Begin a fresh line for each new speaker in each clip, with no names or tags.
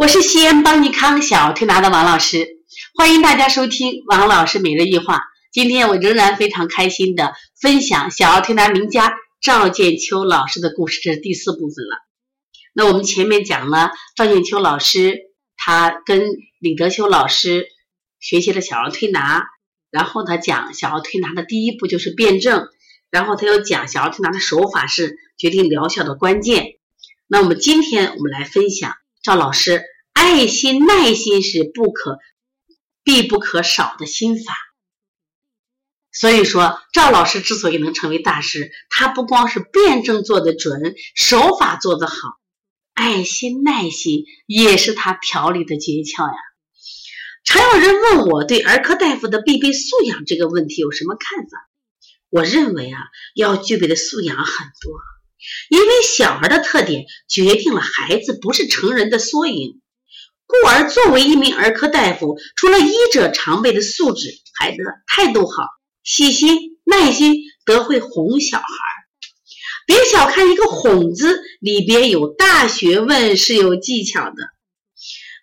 我是西安邦尼康小儿推拿的王老师，欢迎大家收听王老师每日一话。今天我仍然非常开心的分享小儿推拿名家赵建秋老师的故事，这是第四部分了。那我们前面讲了赵建秋老师，他跟李德修老师学习了小儿推拿，然后他讲小儿推拿的第一步就是辩证，然后他又讲小儿推拿的手法是决定疗效的关键。那我们今天我们来分享。赵老师，爱心、耐心是不可必不可少的心法。所以说，赵老师之所以能成为大师，他不光是辩证做得准，手法做得好，爱心、耐心也是他调理的诀窍呀。常有人问我对儿科大夫的必备素养这个问题有什么看法？我认为啊，要具备的素养很多。因为小儿的特点决定了孩子不是成人的缩影，故而作为一名儿科大夫，除了医者常备的素质，还得态度好、细心、耐心，得会哄小孩。别小看一个“哄”字，里边有大学问，是有技巧的。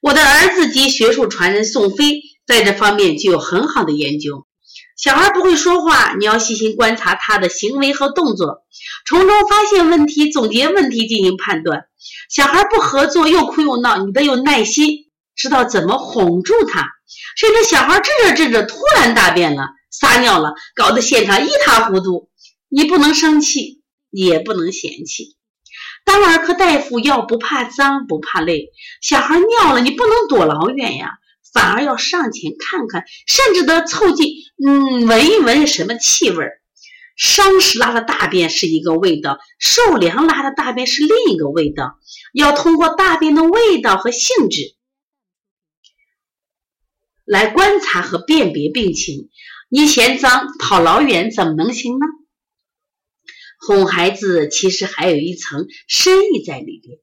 我的儿子及学术传人宋飞在这方面就有很好的研究。小孩不会说话，你要细心观察他的行为和动作，从中发现问题，总结问题，进行判断。小孩不合作，又哭又闹，你得有耐心，知道怎么哄住他。甚至小孩治着治着，突然大便了，撒尿了，搞得现场一塌糊涂，你不能生气，也不能嫌弃。当儿科大夫要不怕脏，不怕累。小孩尿了，你不能躲老远呀。反而要上前看看，甚至得凑近，嗯，闻一闻什么气味儿。伤食拉的大便是一个味道，受凉拉的大便是另一个味道。要通过大便的味道和性质来观察和辨别病情。你嫌脏跑老远怎么能行呢？哄孩子其实还有一层深意在里边。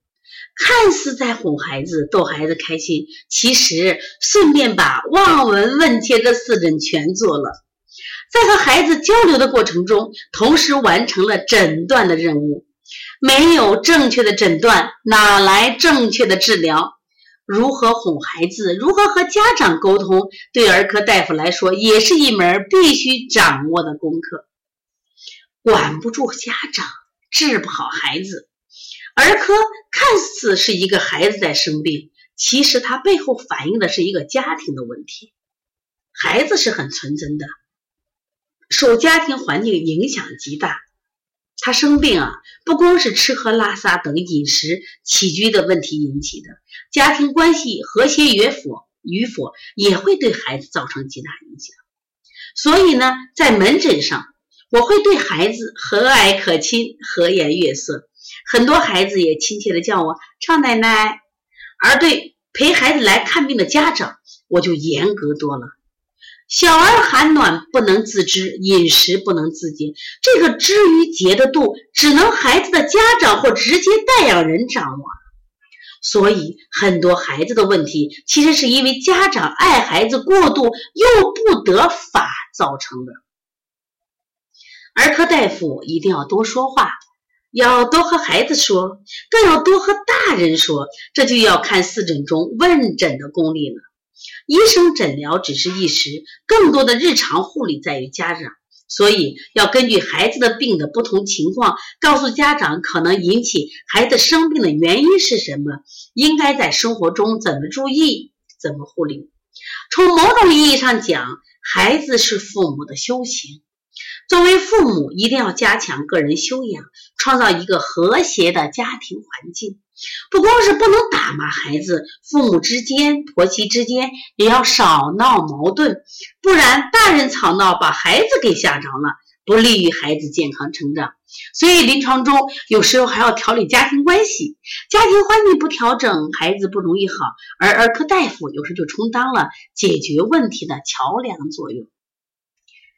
看似在哄孩子、逗孩子开心，其实顺便把望闻问切这四诊全做了。在和孩子交流的过程中，同时完成了诊断的任务。没有正确的诊断，哪来正确的治疗？如何哄孩子，如何和家长沟通，对儿科大夫来说也是一门必须掌握的功课。管不住家长，治不好孩子。儿科看似是一个孩子在生病，其实它背后反映的是一个家庭的问题。孩子是很纯真的，受家庭环境影响极大。他生病啊，不光是吃喝拉撒等饮食起居的问题引起的，家庭关系和谐与否与否也会对孩子造成极大影响。所以呢，在门诊上，我会对孩子和蔼可亲、和颜悦色。很多孩子也亲切的叫我畅奶奶，而对陪孩子来看病的家长，我就严格多了。小儿寒暖不能自知，饮食不能自节，这个知与节的度，只能孩子的家长或直接带养人掌握。所以，很多孩子的问题，其实是因为家长爱孩子过度又不得法造成的。儿科大夫一定要多说话。要多和孩子说，更要多和大人说，这就要看四诊中问诊的功力了。医生诊疗只是一时，更多的日常护理在于家长，所以要根据孩子的病的不同情况，告诉家长可能引起孩子生病的原因是什么，应该在生活中怎么注意，怎么护理。从某种意义上讲，孩子是父母的修行。作为父母，一定要加强个人修养，创造一个和谐的家庭环境。不光是不能打骂孩子，父母之间、婆媳之间也要少闹矛盾，不然大人吵闹把孩子给吓着了，不利于孩子健康成长。所以临床中有时候还要调理家庭关系，家庭环境不调整，孩子不容易好。而儿科大夫有时就充当了解决问题的桥梁作用。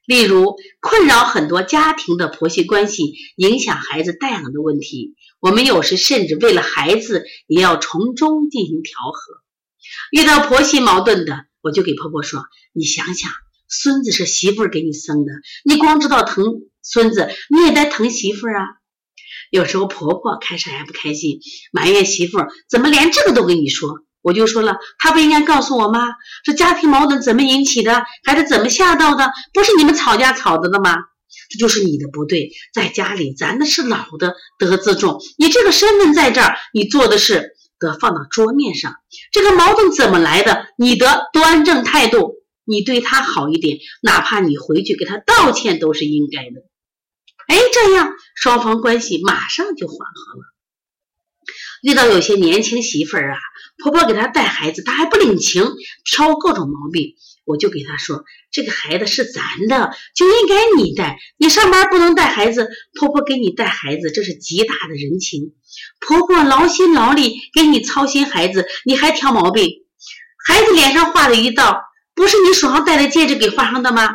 例如，困扰很多家庭的婆媳关系，影响孩子带养的问题，我们有时甚至为了孩子，也要从中进行调和。遇到婆媳矛盾的，我就给婆婆说：“你想想，孙子是媳妇给你生的，你光知道疼孙子，你也得疼媳妇啊。”有时候婆婆开始还不开心，埋怨媳妇怎么连这个都跟你说。我就说了，他不应该告诉我吗？这家庭矛盾怎么引起的？孩子怎么吓到的？不是你们吵架吵的的吗？这就是你的不对。在家里，咱那是老的得自重，你这个身份在这儿，你做的事得放到桌面上。这个矛盾怎么来的？你的端正态度，你对他好一点，哪怕你回去给他道歉都是应该的。哎，这样双方关系马上就缓和了。遇到有些年轻媳妇儿啊，婆婆给她带孩子，她还不领情，挑各种毛病。我就给她说：“这个孩子是咱的，就应该你带。你上班不能带孩子，婆婆给你带孩子，这是极大的人情。婆婆劳心劳力给你操心孩子，你还挑毛病。孩子脸上画了一道，不是你手上戴的戒指给画上的吗？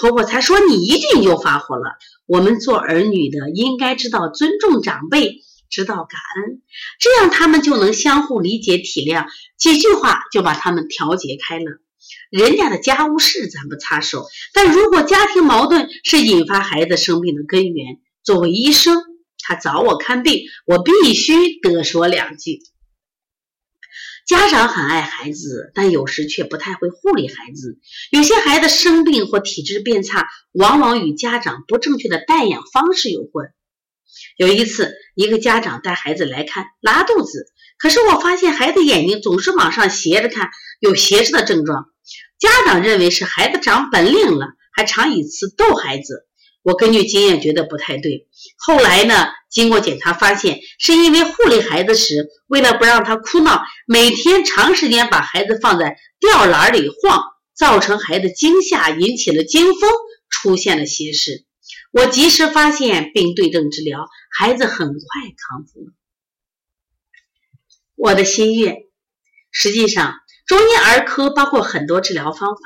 婆婆才说你一句你就发火了。我们做儿女的应该知道尊重长辈。”知道感恩，这样他们就能相互理解体谅，几句话就把他们调节开了。人家的家务事咱不插手，但如果家庭矛盾是引发孩子生病的根源，作为医生，他找我看病，我必须得说两句。家长很爱孩子，但有时却不太会护理孩子。有些孩子生病或体质变差，往往与家长不正确的带养方式有关。有一次，一个家长带孩子来看拉肚子，可是我发现孩子眼睛总是往上斜着看，有斜视的症状。家长认为是孩子长本领了，还常以此逗孩子。我根据经验觉得不太对。后来呢，经过检查发现，是因为护理孩子时，为了不让他哭闹，每天长时间把孩子放在吊篮里晃，造成孩子惊吓，引起了惊风，出现了斜视。我及时发现并对症治疗，孩子很快康复了。我的心愿，实际上中医儿科包括很多治疗方法，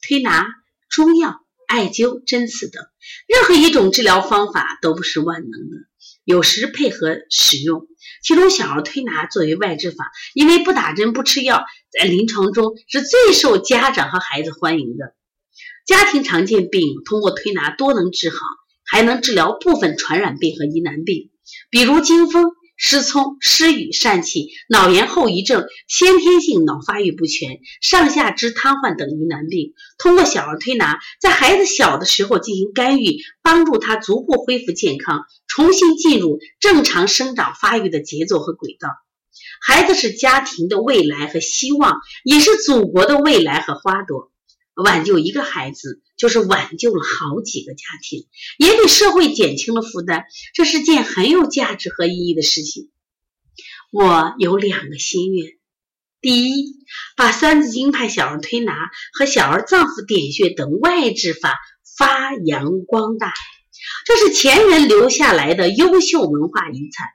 推拿、中药、艾灸、针刺等，任何一种治疗方法都不是万能的，有时配合使用。其中小儿推拿作为外治法，因为不打针不吃药，在临床中是最受家长和孩子欢迎的。家庭常见病通过推拿多能治好。还能治疗部分传染病和疑难病，比如惊风、失聪、失语、疝气、脑炎后遗症、先天性脑发育不全、上下肢瘫痪等疑难病。通过小儿推拿，在孩子小的时候进行干预，帮助他逐步恢复健康，重新进入正常生长发育的节奏和轨道。孩子是家庭的未来和希望，也是祖国的未来和花朵。挽救一个孩子，就是挽救了好几个家庭，也给社会减轻了负担，这是件很有价值和意义的事情。我有两个心愿：第一，把三字经派小儿推拿和小儿脏腑点穴等外治法发扬光大，这是前人留下来的优秀文化遗产，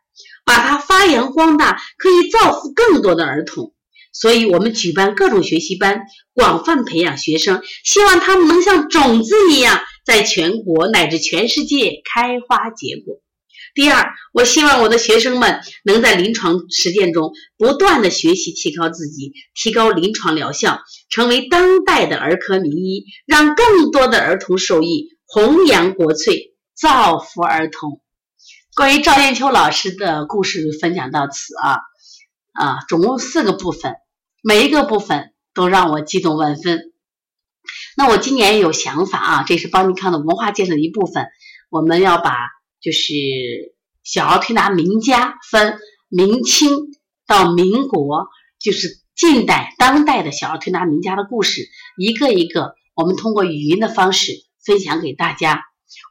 把它发扬光大，可以造福更多的儿童。所以，我们举办各种学习班，广泛培养学生，希望他们能像种子一样，在全国乃至全世界开花结果。第二，我希望我的学生们能在临床实践中不断的学习，提高自己，提高临床疗效，成为当代的儿科名医，让更多的儿童受益，弘扬国粹，造福儿童。关于赵艳秋老师的故事分享到此啊啊，总共四个部分。每一个部分都让我激动万分。那我今年有想法啊，这是邦尼康的文化建设的一部分。我们要把就是小儿推拿名家分明清到民国，就是近代、当代的小儿推拿名家的故事，一个一个，我们通过语音的方式分享给大家。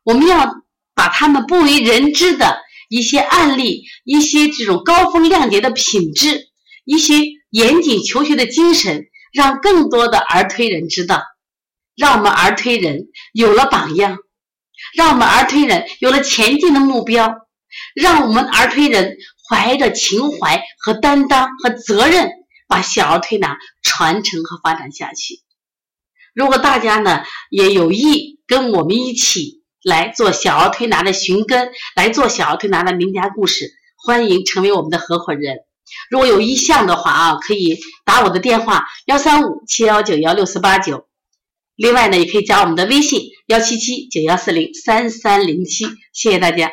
我们要把他们不为人知的一些案例、一些这种高风亮节的品质、一些。严谨求学的精神，让更多的儿推人知道，让我们儿推人有了榜样，让我们儿推人有了前进的目标，让我们儿推人怀着情怀和担当和责任，把小儿推拿传承和发展下去。如果大家呢也有意跟我们一起来做小儿推拿的寻根，来做小儿推拿的名家故事，欢迎成为我们的合伙人。如果有意向的话啊，可以打我的电话幺三五七幺九幺六四八九。另外呢，也可以加我们的微信幺七七九幺四零三三零七。谢谢大家。